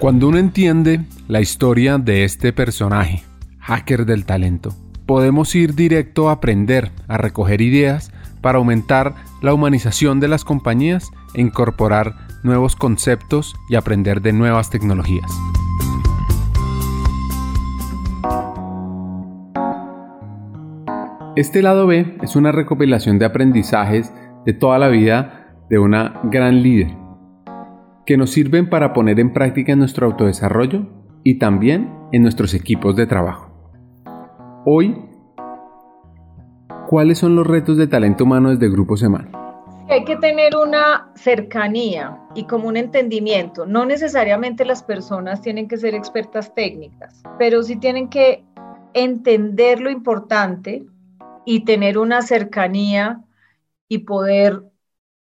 Cuando uno entiende la historia de este personaje, hacker del talento, podemos ir directo a aprender, a recoger ideas para aumentar la humanización de las compañías e incorporar nuevos conceptos y aprender de nuevas tecnologías. Este lado B es una recopilación de aprendizajes de toda la vida de una gran líder que nos sirven para poner en práctica nuestro autodesarrollo y también en nuestros equipos de trabajo. Hoy, ¿cuáles son los retos de talento humano desde Grupo Semana? Hay que tener una cercanía y como un entendimiento. No necesariamente las personas tienen que ser expertas técnicas, pero sí tienen que entender lo importante y tener una cercanía y poder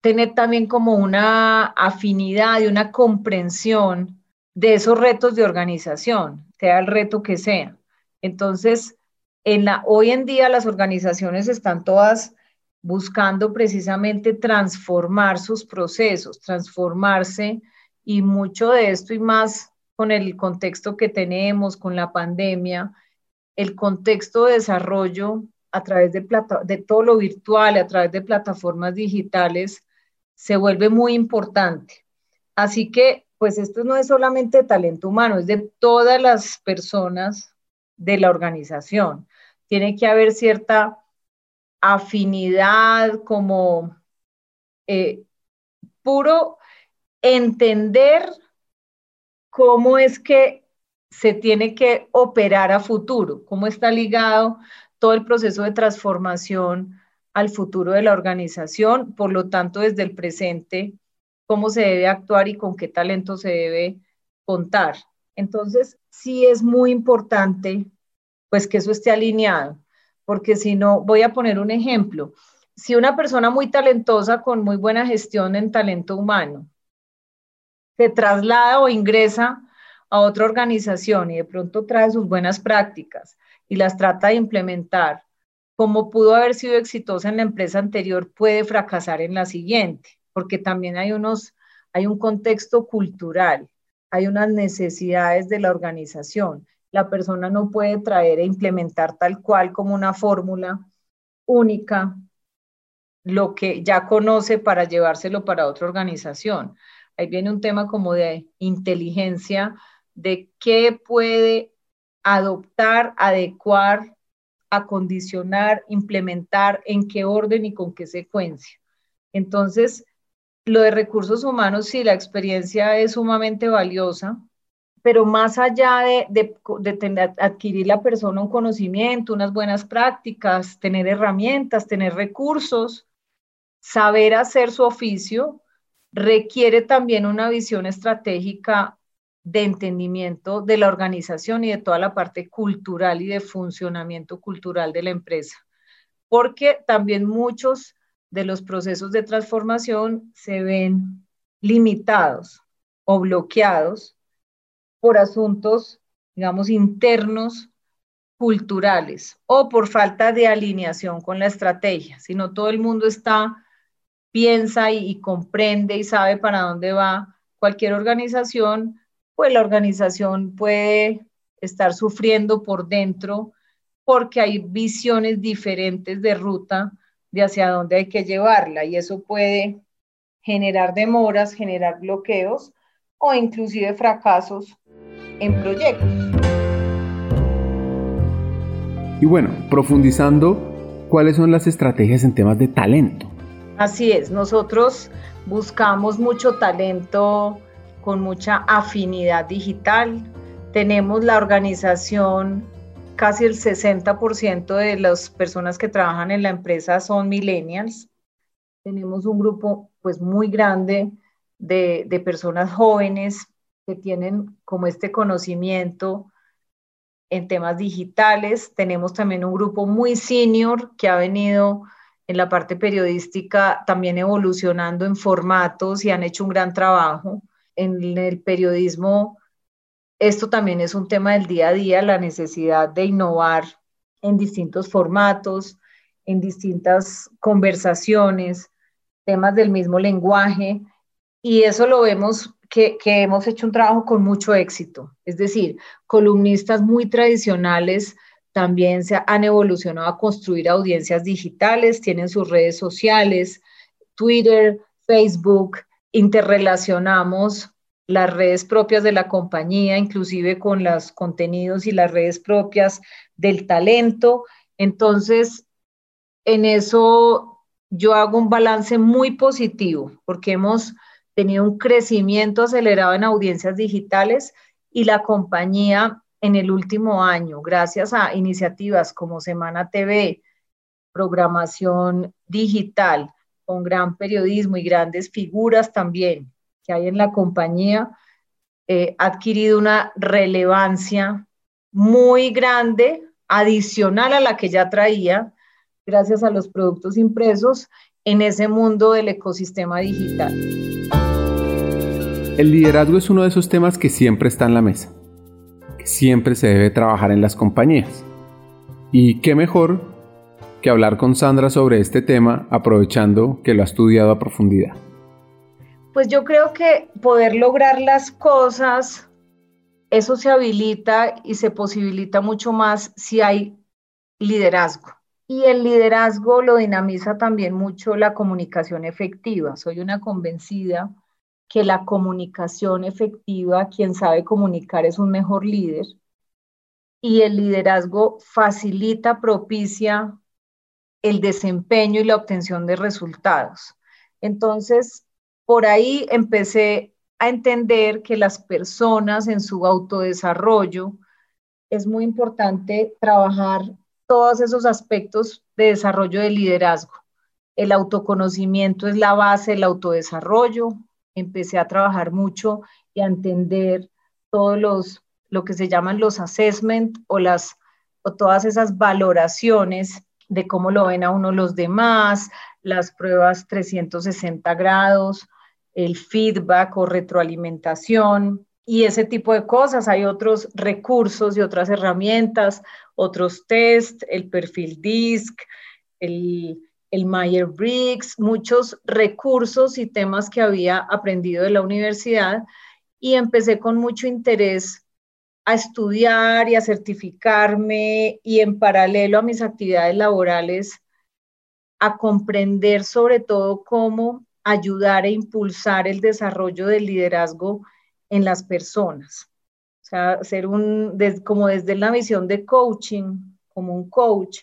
tener también como una afinidad y una comprensión de esos retos de organización, sea el reto que sea. Entonces, en la, hoy en día las organizaciones están todas buscando precisamente transformar sus procesos, transformarse y mucho de esto y más con el contexto que tenemos, con la pandemia, el contexto de desarrollo a través de, plata, de todo lo virtual, a través de plataformas digitales, se vuelve muy importante. Así que, pues esto no es solamente talento humano, es de todas las personas de la organización. Tiene que haber cierta afinidad, como eh, puro entender cómo es que se tiene que operar a futuro, cómo está ligado todo el proceso de transformación al futuro de la organización, por lo tanto, desde el presente, cómo se debe actuar y con qué talento se debe contar. Entonces, sí es muy importante, pues, que eso esté alineado, porque si no, voy a poner un ejemplo. Si una persona muy talentosa con muy buena gestión en talento humano se traslada o ingresa a otra organización y de pronto trae sus buenas prácticas y las trata de implementar, como pudo haber sido exitosa en la empresa anterior, puede fracasar en la siguiente, porque también hay unos, hay un contexto cultural, hay unas necesidades de la organización. La persona no puede traer e implementar tal cual como una fórmula única lo que ya conoce para llevárselo para otra organización. Ahí viene un tema como de inteligencia, de qué puede adoptar, adecuar acondicionar, implementar, en qué orden y con qué secuencia. Entonces, lo de recursos humanos, sí, la experiencia es sumamente valiosa, pero más allá de, de, tener, adquirir la persona un conocimiento, unas buenas prácticas, tener herramientas, tener recursos, saber hacer su oficio, requiere también una visión estratégica de entendimiento de la organización y de toda la parte cultural y de funcionamiento cultural de la empresa, porque también muchos de los procesos de transformación se ven limitados o bloqueados por asuntos, digamos, internos culturales o por falta de alineación con la estrategia. Si no todo el mundo está, piensa y, y comprende y sabe para dónde va cualquier organización, pues la organización puede estar sufriendo por dentro porque hay visiones diferentes de ruta de hacia dónde hay que llevarla y eso puede generar demoras, generar bloqueos o inclusive fracasos en proyectos. Y bueno, profundizando, ¿cuáles son las estrategias en temas de talento? Así es, nosotros buscamos mucho talento con mucha afinidad digital. Tenemos la organización, casi el 60% de las personas que trabajan en la empresa son millennials. Tenemos un grupo pues muy grande de, de personas jóvenes que tienen como este conocimiento en temas digitales. Tenemos también un grupo muy senior que ha venido en la parte periodística también evolucionando en formatos y han hecho un gran trabajo en el periodismo esto también es un tema del día a día, la necesidad de innovar en distintos formatos, en distintas conversaciones, temas del mismo lenguaje, y eso lo vemos que, hemos hecho un trabajo con mucho éxito. Es decir, columnistas muy tradicionales también se han evolucionado a construir audiencias digitales, tienen sus redes sociales, Twitter, Facebook, interrelacionamos las redes propias de la compañía, inclusive con los contenidos y las redes propias del talento. Entonces, en eso yo hago un balance muy positivo porque hemos tenido un crecimiento acelerado en audiencias digitales y la compañía en el último año, gracias a iniciativas como Semana TV, programación digital, con gran periodismo y grandes figuras también que hay en la compañía, eh, ha adquirido una relevancia muy grande, adicional a la que ya traía, gracias a los productos impresos en ese mundo del ecosistema digital. El liderazgo es uno de esos temas que siempre está en la mesa, que siempre se debe trabajar en las compañías. Y qué mejor que hablar con Sandra sobre este tema aprovechando que lo ha estudiado a profundidad. Pues yo creo que poder lograr las cosas, eso se habilita y se posibilita mucho más si hay liderazgo. Y el liderazgo lo dinamiza también mucho la comunicación efectiva. Soy una convencida que la comunicación efectiva, quien sabe comunicar es un mejor líder. Y el liderazgo facilita, propicia el desempeño y la obtención de resultados. Entonces, por ahí empecé a entender que las personas en su autodesarrollo es muy importante trabajar todos esos aspectos de desarrollo de liderazgo. El autoconocimiento es la base del autodesarrollo, empecé a trabajar mucho y a entender todos los, lo que se llaman los assessment o, las, o todas esas valoraciones de cómo lo ven a uno los demás, las pruebas 360 grados, el feedback o retroalimentación y ese tipo de cosas. Hay otros recursos y otras herramientas, otros test, el perfil DISC, el, el Meyer-Briggs, muchos recursos y temas que había aprendido de la universidad y empecé con mucho interés a estudiar y a certificarme y en paralelo a mis actividades laborales a comprender sobre todo cómo ayudar e impulsar el desarrollo del liderazgo en las personas. O sea, ser un, como desde la visión de coaching, como un coach,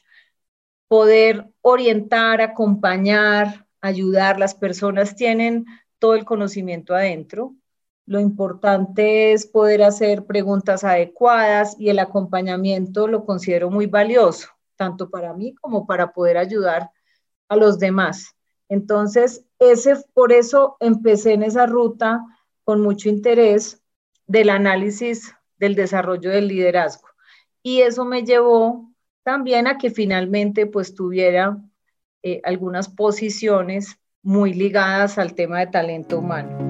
poder orientar, acompañar, ayudar. Las personas tienen todo el conocimiento adentro. Lo importante es poder hacer preguntas adecuadas y el acompañamiento lo considero muy valioso, tanto para mí como para poder ayudar a los demás. Entonces, ese, por eso empecé en esa ruta con mucho interés del análisis del desarrollo del liderazgo. Y eso me llevó también a que finalmente pues tuviera eh, algunas posiciones muy ligadas al tema de talento humano.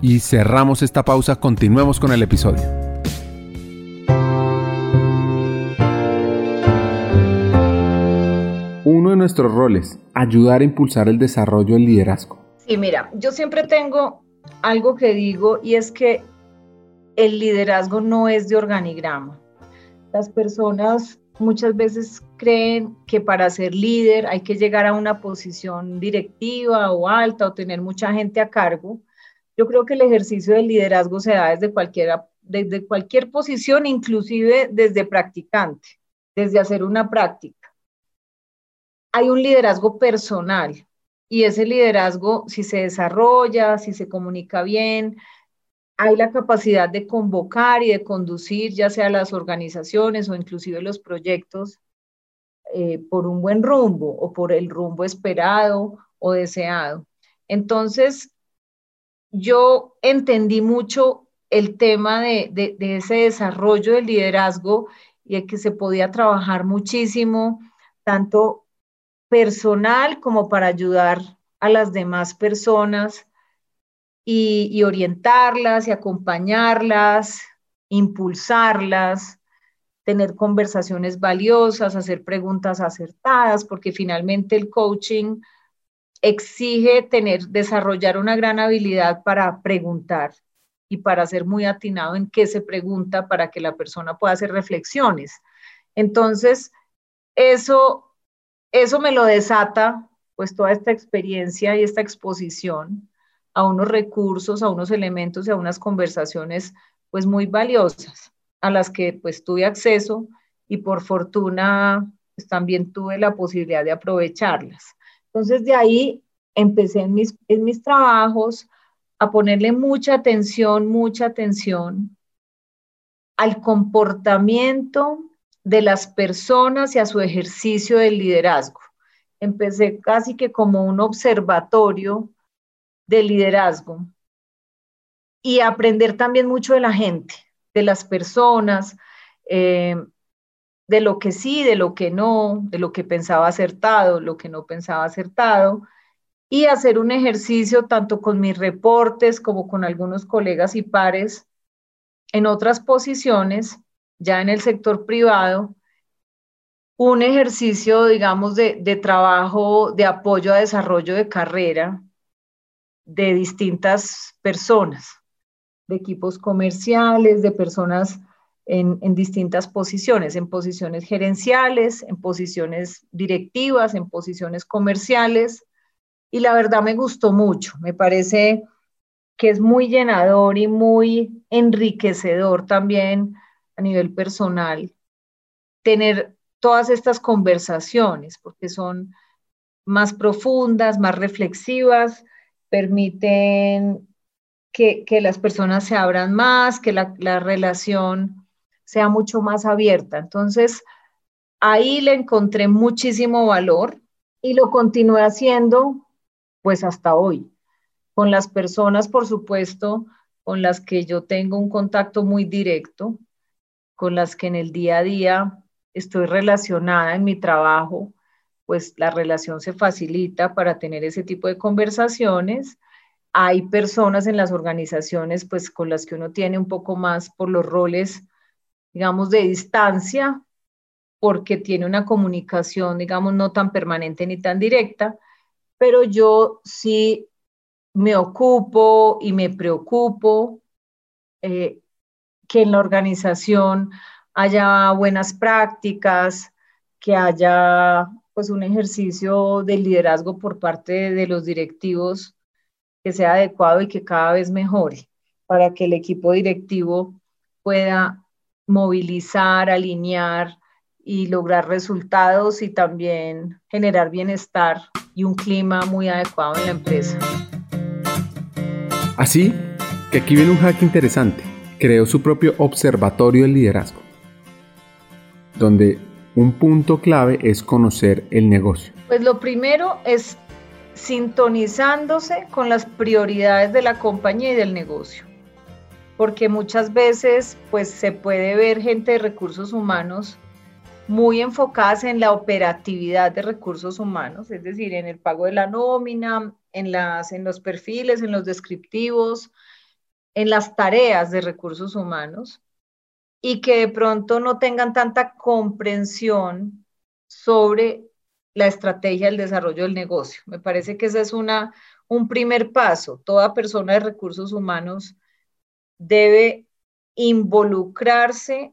y cerramos esta pausa. Continuemos con el episodio. Uno de nuestros roles, ayudar a impulsar el desarrollo del liderazgo. Sí, mira, yo siempre tengo algo que digo y es que el liderazgo no es de organigrama. Las personas muchas veces creen que para ser líder hay que llegar a una posición directiva o alta o tener mucha gente a cargo. Yo creo que el ejercicio del liderazgo se da desde, cualquiera, desde cualquier posición, inclusive desde practicante, desde hacer una práctica. Hay un liderazgo personal, y ese liderazgo, si se desarrolla, si se comunica bien, hay la capacidad de convocar y de conducir ya sea las organizaciones o inclusive los proyectos eh, por un buen rumbo o por el rumbo esperado o deseado. Entonces, yo entendí mucho el tema de, de, ese desarrollo del liderazgo y el que se podía trabajar muchísimo, tanto personal como para ayudar a las demás personas y, y orientarlas y acompañarlas, impulsarlas, tener conversaciones valiosas, hacer preguntas acertadas, porque finalmente el coaching exige tener, desarrollar una gran habilidad para preguntar y para ser muy atinado en qué se pregunta para que la persona pueda hacer reflexiones. Entonces, eso, eso me lo desata, pues toda esta experiencia y esta exposición a unos recursos, a unos elementos y a unas conversaciones, pues muy valiosas, a las que pues tuve acceso y por fortuna pues, también tuve la posibilidad de aprovecharlas. Entonces, de ahí empecé en mis, en mis trabajos a ponerle mucha atención, mucha atención al comportamiento de las personas y a su ejercicio del liderazgo. Empecé casi que como un observatorio de liderazgo y aprender también mucho de la gente, de las personas, eh, de lo que sí, de lo que no, de lo que pensaba acertado, lo que no pensaba acertado, y hacer un ejercicio tanto con mis reportes como con algunos colegas y pares en otras posiciones, ya en el sector privado, un ejercicio, digamos, de, de trabajo de apoyo a desarrollo de carrera de distintas personas, de equipos comerciales, de personas en, en, distintas posiciones, en posiciones gerenciales, en posiciones directivas, en posiciones comerciales, y la verdad me gustó mucho, me parece que es muy llenador y muy enriquecedor también a nivel personal tener todas estas conversaciones, porque son más profundas, más reflexivas, permiten que, las personas se abran más, que la, la relación sea mucho más abierta. Entonces, ahí le encontré muchísimo valor y lo continué haciendo pues hasta hoy. Con las personas, por supuesto, con las que yo tengo un contacto muy directo, con las que en el día a día estoy relacionada en mi trabajo, pues la relación se facilita para tener ese tipo de conversaciones. Hay personas en las organizaciones, pues con las que uno tiene un poco más por los roles, digamos, de distancia, porque tiene una comunicación, digamos, no tan permanente ni tan directa, pero yo sí me ocupo y me preocupo eh, que en la organización haya buenas prácticas, que haya pues un ejercicio de liderazgo por parte de los directivos que sea adecuado y que cada vez mejore para que el equipo directivo pueda movilizar, alinear y lograr resultados y también generar bienestar y un clima muy adecuado en la empresa. Así que aquí viene un hack interesante. Creó su propio observatorio del liderazgo, donde un punto clave es conocer el negocio. Pues lo primero es sintonizándose con las prioridades de la compañía y del negocio. Porque muchas veces pues se puede ver gente de recursos humanos muy enfocadas en la operatividad de recursos humanos, es decir, en el pago de la nómina, en, las, en los perfiles, en los descriptivos, en las tareas de recursos humanos, y que de pronto no tengan tanta comprensión sobre la estrategia del desarrollo del negocio. Me parece que ese es una, un primer paso. Toda persona de recursos humanos debe involucrarse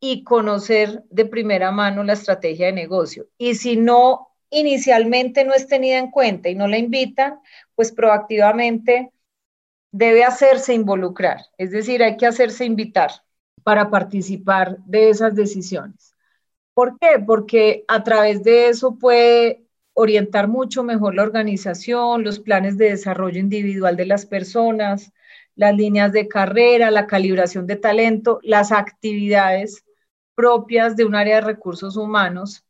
y conocer de primera mano la estrategia de negocio. Y si no, inicialmente no es tenida en cuenta y no la invitan, pues proactivamente debe hacerse involucrar, es decir, hay que hacerse invitar para participar de esas decisiones. ¿Por qué? Porque a través de eso puede orientar mucho mejor la organización, los planes de desarrollo individual de las personas, las líneas de carrera, la calibración de talento, las actividades propias de un área de recursos humanos,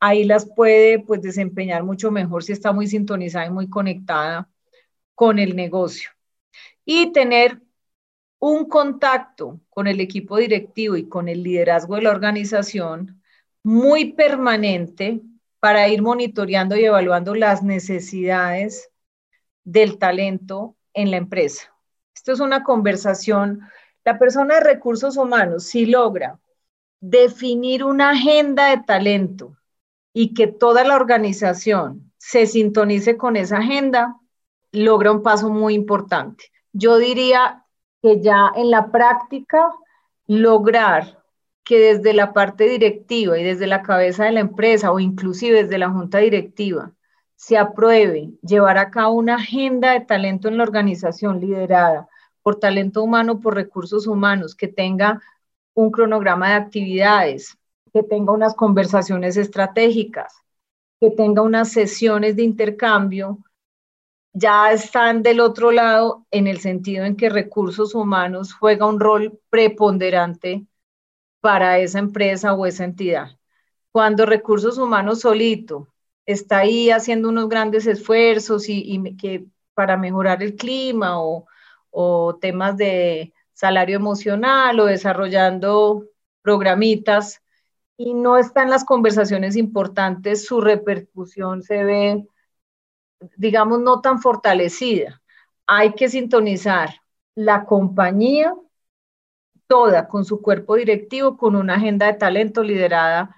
ahí las puede pues desempeñar mucho mejor si está muy sintonizada y muy conectada con el negocio. Y tener un contacto con el equipo directivo y con el liderazgo de la organización muy permanente para ir monitoreando y evaluando las necesidades del talento en la empresa. Esto es una conversación. La persona de recursos humanos, si logra definir una agenda de talento y que toda la organización se sintonice con esa agenda, logra un paso muy importante. Yo diría que ya en la práctica lograr que desde la parte directiva y desde la cabeza de la empresa o inclusive desde la junta directiva se apruebe llevar a cabo una agenda de talento en la organización liderada por talento humano, por recursos humanos, que tenga un cronograma de actividades, que tenga unas conversaciones estratégicas, que tenga unas sesiones de intercambio, ya están del otro lado en el sentido en que recursos humanos juega un rol preponderante para esa empresa o esa entidad. Cuando recursos humanos solito está ahí haciendo unos grandes esfuerzos y, que para mejorar el clima o, o temas de salario emocional o desarrollando programitas y no están las conversaciones importantes, su repercusión se ve digamos, no tan fortalecida. Hay que sintonizar la compañía toda con su cuerpo directivo, con una agenda de talento liderada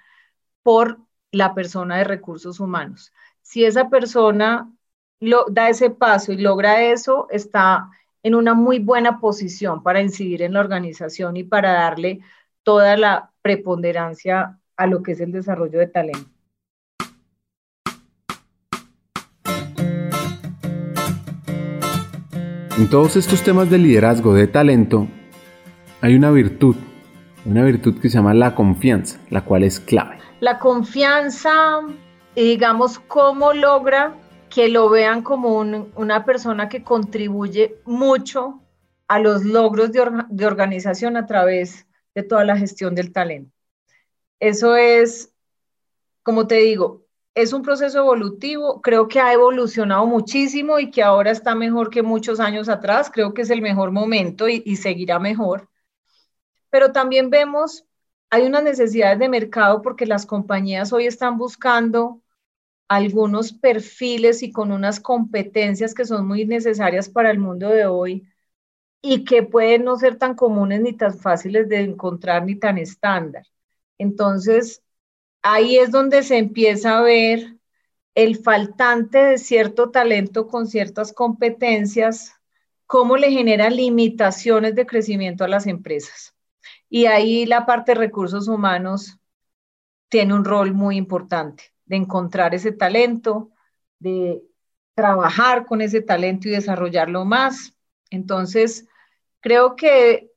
por la persona de recursos humanos. Si esa persona lo, da ese paso y logra eso, está en una muy buena posición para incidir en la organización y para darle toda la preponderancia a lo que es el desarrollo de talento. En todos estos temas de liderazgo, de talento, hay una virtud, una virtud que se llama la confianza, la cual es clave. La confianza, digamos, cómo logra que lo vean como una persona que contribuye mucho a los logros de, de organización a través de toda la gestión del talento. Eso es, como te digo, es un proceso evolutivo, creo que ha evolucionado muchísimo y que ahora está mejor que muchos años atrás, creo que es el mejor momento y, seguirá mejor. Pero también vemos, hay unas necesidades de mercado porque las compañías hoy están buscando algunos perfiles y con unas competencias que son muy necesarias para el mundo de hoy y que pueden no ser tan comunes ni tan fáciles de encontrar ni tan estándar. Entonces, ahí es donde se empieza a ver el faltante de cierto talento con ciertas competencias, cómo le genera limitaciones de crecimiento a las empresas. Y ahí la parte de recursos humanos tiene un rol muy importante de encontrar ese talento, de trabajar con ese talento y desarrollarlo más. Entonces, creo que,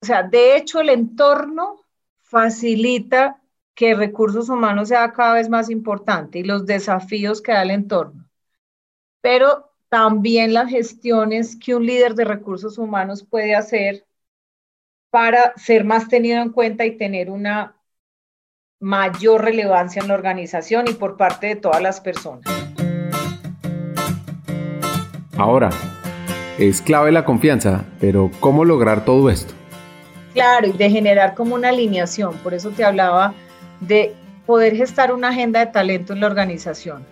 o sea, de hecho el entorno facilita que recursos humanos sea cada vez más importante y los desafíos que da el entorno, pero también las gestiones que un líder de recursos humanos puede hacer para ser más tenido en cuenta y tener una mayor relevancia en la organización y por parte de todas las personas. Ahora, es clave la confianza, pero ¿cómo lograr todo esto? Claro, y de generar como una alineación, por eso te hablaba de poder gestar una agenda de talento en la organización,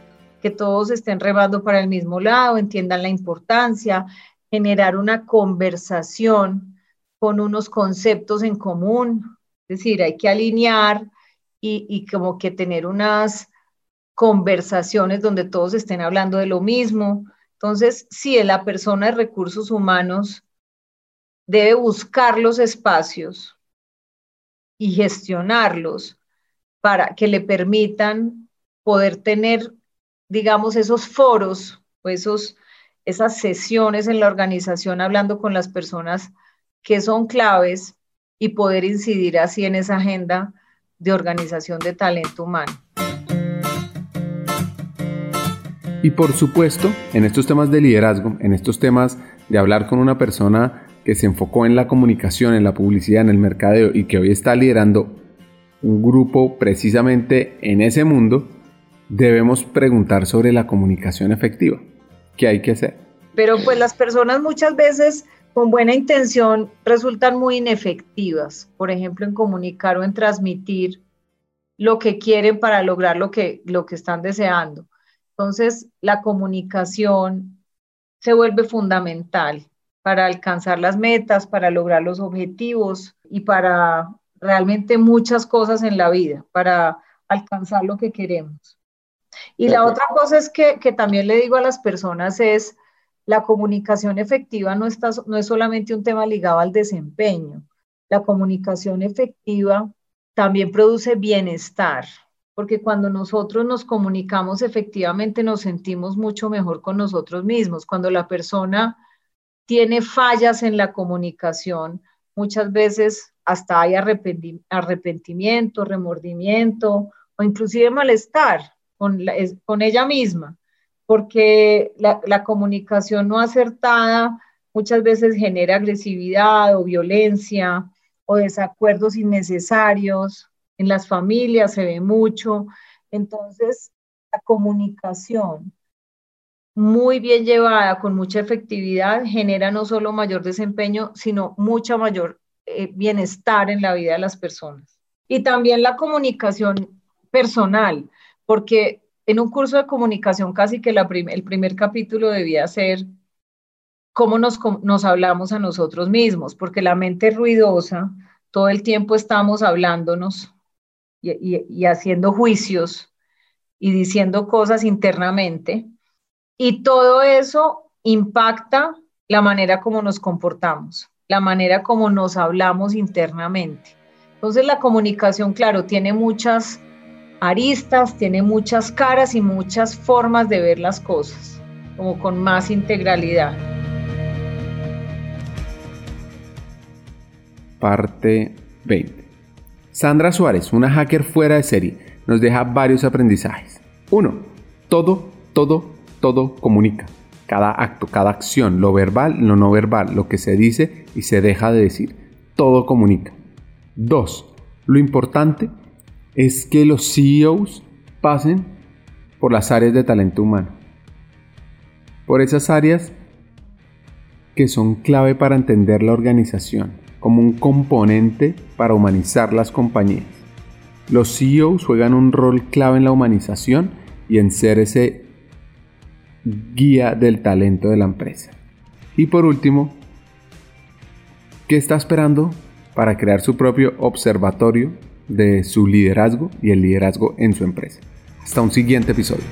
que todos estén remando para el mismo lado, entiendan la importancia, generar una conversación con unos conceptos en común, es decir, hay que alinear y, y como que tener unas conversaciones donde todos estén hablando de lo mismo. Entonces, si la persona de recursos humanos debe buscar los espacios y gestionarlos para que le permitan poder tener, digamos, esos foros o esos, esas sesiones en la organización hablando con las personas que son claves y poder incidir así en esa agenda de organización de talento humano. Y por supuesto, en estos temas de liderazgo, en estos temas de hablar con una persona que se enfocó en la comunicación, en la publicidad, en el mercadeo y que hoy está liderando un grupo precisamente en ese mundo, debemos preguntar sobre la comunicación efectiva. ¿Qué hay que hacer? Pero pues las personas muchas veces con buena intención resultan muy inefectivas, por ejemplo, en comunicar o en transmitir lo que quieren para lograr lo que, lo que están deseando. Entonces, la comunicación se vuelve fundamental para alcanzar las metas, para lograr los objetivos y para realmente muchas cosas en la vida, para alcanzar lo que queremos. Y la otra cosa es que, que también le digo a las personas es, la comunicación efectiva no, está, no es solamente un tema ligado al desempeño. La comunicación efectiva también produce bienestar, porque cuando nosotros nos comunicamos efectivamente nos sentimos mucho mejor con nosotros mismos. Cuando la persona tiene fallas en la comunicación, muchas veces hasta hay arrepentimiento, remordimiento o inclusive malestar con, con ella misma porque la, comunicación no acertada muchas veces genera agresividad o violencia o desacuerdos innecesarios. En las familias se ve mucho. Entonces, la comunicación muy bien llevada, con mucha efectividad, genera no solo mayor desempeño, sino mucha mayor eh, bienestar en la vida de las personas. Y también la comunicación personal, porque en un curso de comunicación casi que el primer capítulo debía ser cómo nos, hablamos a nosotros mismos, porque la mente ruidosa, todo el tiempo estamos hablándonos y, haciendo juicios y diciendo cosas internamente, y todo eso impacta la manera como nos comportamos, la manera como nos hablamos internamente. Entonces la comunicación, claro, tiene muchas aristas, tiene muchas caras y muchas formas de ver las cosas, como con más integralidad. Parte 20. Sandra Suárez, una hacker fuera de serie, nos deja varios aprendizajes. 1. Todo, todo, todo comunica. Cada acto, cada acción, lo verbal, lo no verbal, lo que se dice y se deja de decir. Todo comunica. 2. Lo importante es que los CEOs pasen por las áreas de talento humano. Por esas áreas que son clave para entender la organización como un componente para humanizar las compañías. Los CEOs juegan un rol clave en la humanización y en ser ese guía del talento de la empresa. Y por último, ¿qué está esperando para crear su propio observatorio de su liderazgo y el liderazgo en su empresa. Hasta un siguiente episodio.